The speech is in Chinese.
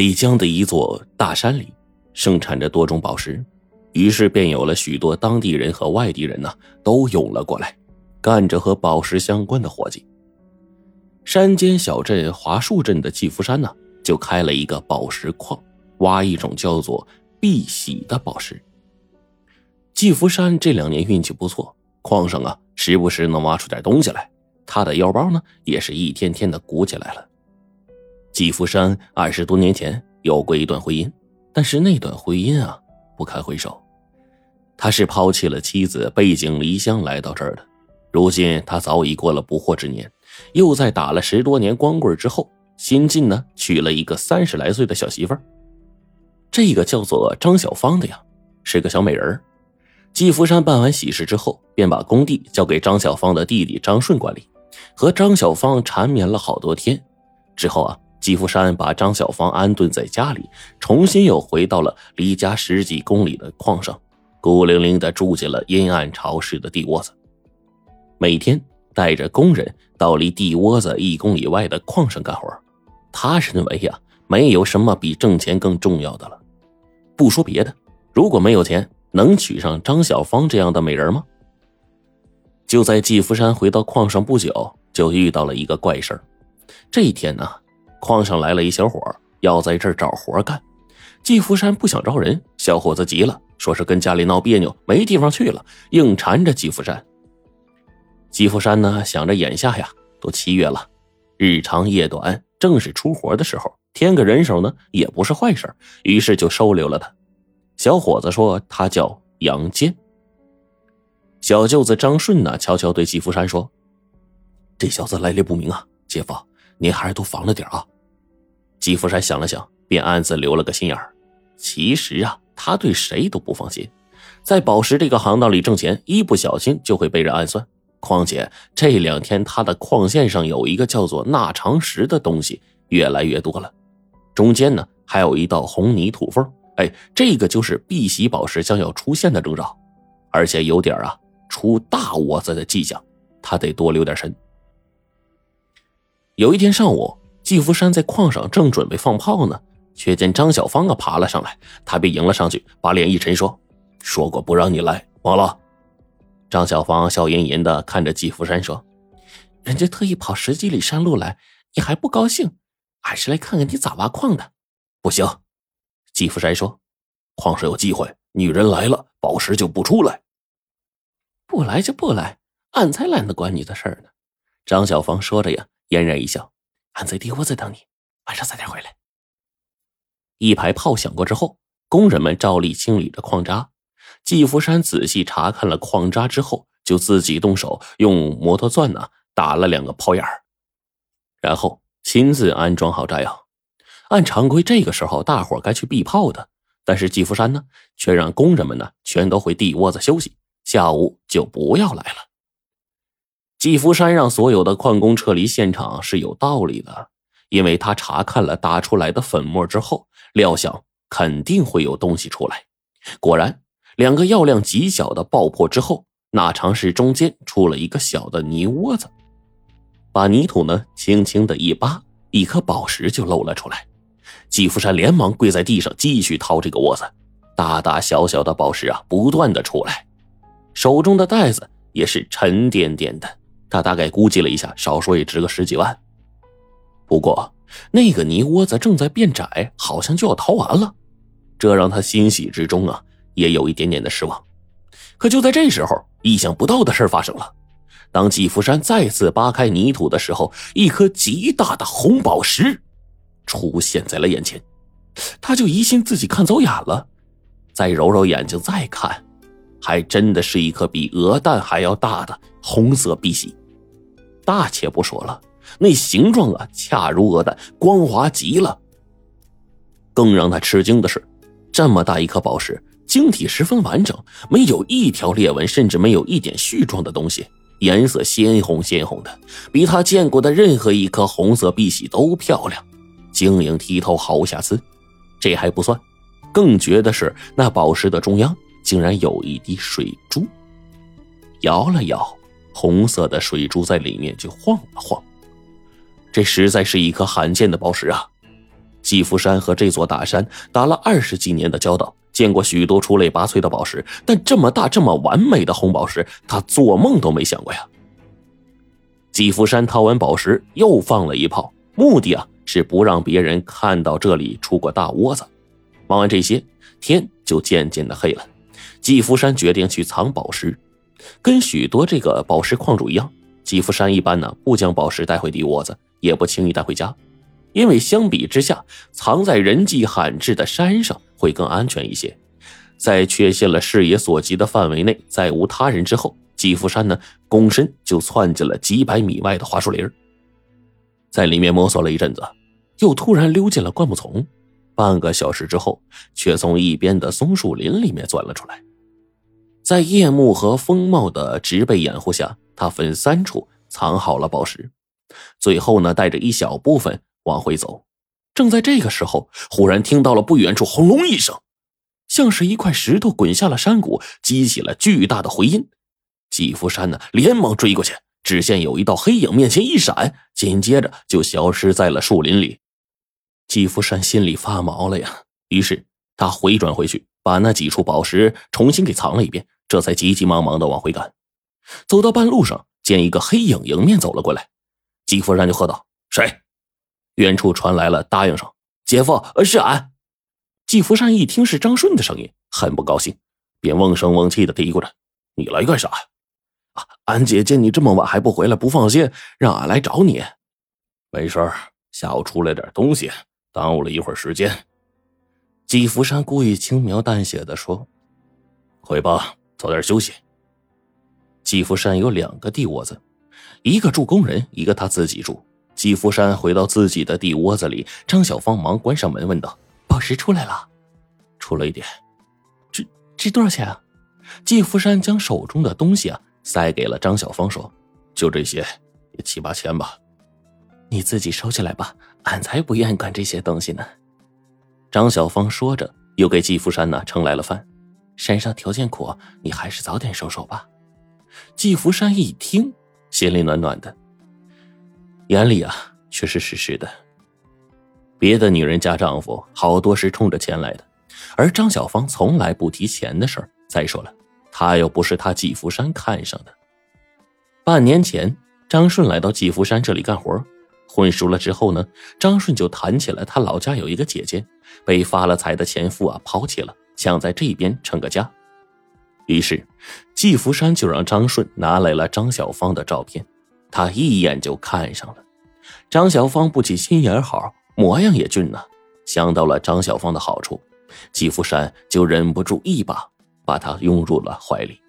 北疆的一座大山里，盛产着多种宝石，于是便有了许多当地人和外地人呢，都涌了过来，干着和宝石相关的活计。山间小镇华树镇的季福山呢，就开了一个宝石矿，挖一种叫做碧玺的宝石。季福山这两年运气不错，矿上啊，时不时能挖出点东西来，他的腰包呢，也是一天天的鼓起来了。季福山二十多年前有过一段婚姻，但是那段婚姻啊不堪回首。他是抛弃了妻子，背井离乡来到这儿的。如今他早已过了不惑之年，又在打了十多年光棍之后，新晋呢娶了一个三十来岁的小媳妇儿。这个叫做张小芳的呀，是个小美人儿。季福山办完喜事之后，便把工地交给张小芳的弟弟张顺管理，和张小芳缠绵了好多天。之后啊。季福山把张小芳安顿在家里，重新又回到了离家十几公里的矿上，孤零零的住进了阴暗潮湿的地窝子。每天带着工人到离地窝子一公里外的矿上干活，他认为呀，没有什么比挣钱更重要的了。不说别的，如果没有钱，能娶上张小芳这样的美人吗？就在季福山回到矿上不久，就遇到了一个怪事。这一天呢。矿上来了一小伙，要在这儿找活干。季福山不想招人，小伙子急了，说是跟家里闹别扭，没地方去了，硬缠着季福山。季福山呢，想着眼下呀，都七月了，日长夜短，正是出活的时候，添个人手呢，也不是坏事，于是就收留了他。小伙子说他叫杨坚。小舅子张顺呢，悄悄对季福山说：“这小子来历不明啊，姐夫。”您还是多防着点啊！季福山想了想，便暗自留了个心眼儿。其实啊，他对谁都不放心，在宝石这个行当里挣钱，一不小心就会被人暗算。况且这两天他的矿线上有一个叫做纳长石的东西越来越多了，中间呢还有一道红泥土缝，哎，这个就是碧玺宝石将要出现的征兆，而且有点啊出大窝子的迹象，他得多留点神。有一天上午，季福山在矿上正准备放炮呢，却见张小芳啊爬了上来，他便迎了上去，把脸一沉说：“说过不让你来，忘了？”张小芳笑吟吟的看着季福山说：“人家特意跑十几里山路来，你还不高兴？俺是来看看你咋挖矿的。”不行，季福山说：“矿上有机会，女人来了，宝石就不出来。不来就不来，俺才懒得管你的事儿呢。”张小芳说着呀。嫣然一笑，俺在地窝子等你，晚上早点回来。一排炮响过之后，工人们照例清理着矿渣。季福山仔细查看了矿渣之后，就自己动手用摩托钻呢打了两个炮眼儿，然后亲自安装好炸药。按常规，这个时候大伙该去避炮的，但是季福山呢，却让工人们呢全都回地窝子休息，下午就不要来了。季福山让所有的矿工撤离现场是有道理的，因为他查看了打出来的粉末之后，料想肯定会有东西出来。果然，两个药量极小的爆破之后，那长室中间出了一个小的泥窝子，把泥土呢轻轻的一扒，一颗宝石就露了出来。季福山连忙跪在地上继续掏这个窝子，大大小小的宝石啊不断的出来，手中的袋子也是沉甸甸的。他大概估计了一下，少说也值个十几万。不过那个泥窝子正在变窄，好像就要掏完了，这让他欣喜之中啊，也有一点点的失望。可就在这时候，意想不到的事发生了。当季福山再次扒开泥土的时候，一颗极大的红宝石出现在了眼前，他就疑心自己看走眼了，再揉揉眼睛再看，还真的是一颗比鹅蛋还要大的红色碧玺。大且不说了，那形状啊，恰如鹅蛋，光滑极了。更让他吃惊的是，这么大一颗宝石，晶体十分完整，没有一条裂纹，甚至没有一点絮状的东西，颜色鲜红鲜红的，比他见过的任何一颗红色碧玺都漂亮，晶莹剔透，毫无瑕疵。这还不算，更绝的是，那宝石的中央竟然有一滴水珠，摇了摇。红色的水珠在里面就晃了晃，这实在是一颗罕见的宝石啊！季福山和这座大山打了二十几年的交道，见过许多出类拔萃的宝石，但这么大、这么完美的红宝石，他做梦都没想过呀。季福山掏完宝石，又放了一炮，目的啊是不让别人看到这里出过大窝子。忙完这些，天就渐渐的黑了。季福山决定去藏宝石，跟许多这个宝石矿主一样，吉福山一般呢不将宝石带回地窝子，也不轻易带回家。因为相比之下，藏在人迹罕至的山上会更安全一些。在确信了视野所及的范围内再无他人之后，吉福山呢躬身就窜进了几百米外的桦树林，在里面摸索了一阵子，又突然溜进了灌木丛。半个小时之后，却从一边的松树林里面钻了出来。在夜幕和风貌的植被掩护下，他分三处藏好了宝石，最后呢带着一小部分。往回走，正在这个时候，忽然听到了不远处轰隆一声，像是一块石头滚下了山谷，激起了巨大的回音。季福山呢，连忙追过去，只见有一道黑影面前一闪，紧接着就消失在了树林里。季福山心里发毛了呀，于是他回转回去，把那几处宝石重新给藏了一遍，这才急急忙忙的往回赶。走到半路上，见一个黑影迎面走了过来，季福山就喝道：“谁？”远处传来了答应声：“姐夫，是俺。”季福山一听是张顺的声音，很不高兴，便瓮声瓮气的嘀咕着：“你来干啥？”“啊，俺姐见你这么晚还不回来，不放心，让俺来找你。”“没事儿，下午出来点东西，耽误了一会儿时间。”季福山故意轻描淡写的说：“回吧，早点休息。”季福山有两个地窝子，一个住工人，一个他自己住。季福山回到自己的地窝子里，张小芳忙关上门，问道：“宝石出来了？出了一点，值值多少钱啊？”季福山将手中的东西啊塞给了张小芳，说：“就这些，也七八千吧，你自己收起来吧，俺才不愿意管这些东西呢。”张小芳说着，又给季福山呢盛来了饭。山上条件苦，你还是早点收手吧。季福山一听，心里暖暖的。眼里啊，却是实实的。别的女人家丈夫好多是冲着钱来的，而张小芳从来不提钱的事儿。再说了，她又不是他季福山看上的。半年前，张顺来到季福山这里干活，混熟了之后呢，张顺就谈起了他老家有一个姐姐，被发了财的前夫啊抛弃了，想在这边成个家。于是，季福山就让张顺拿来了张小芳的照片。他一眼就看上了张小芳，不仅心眼好，模样也俊呐。想到了张小芳的好处，季福山就忍不住一把把她拥入了怀里。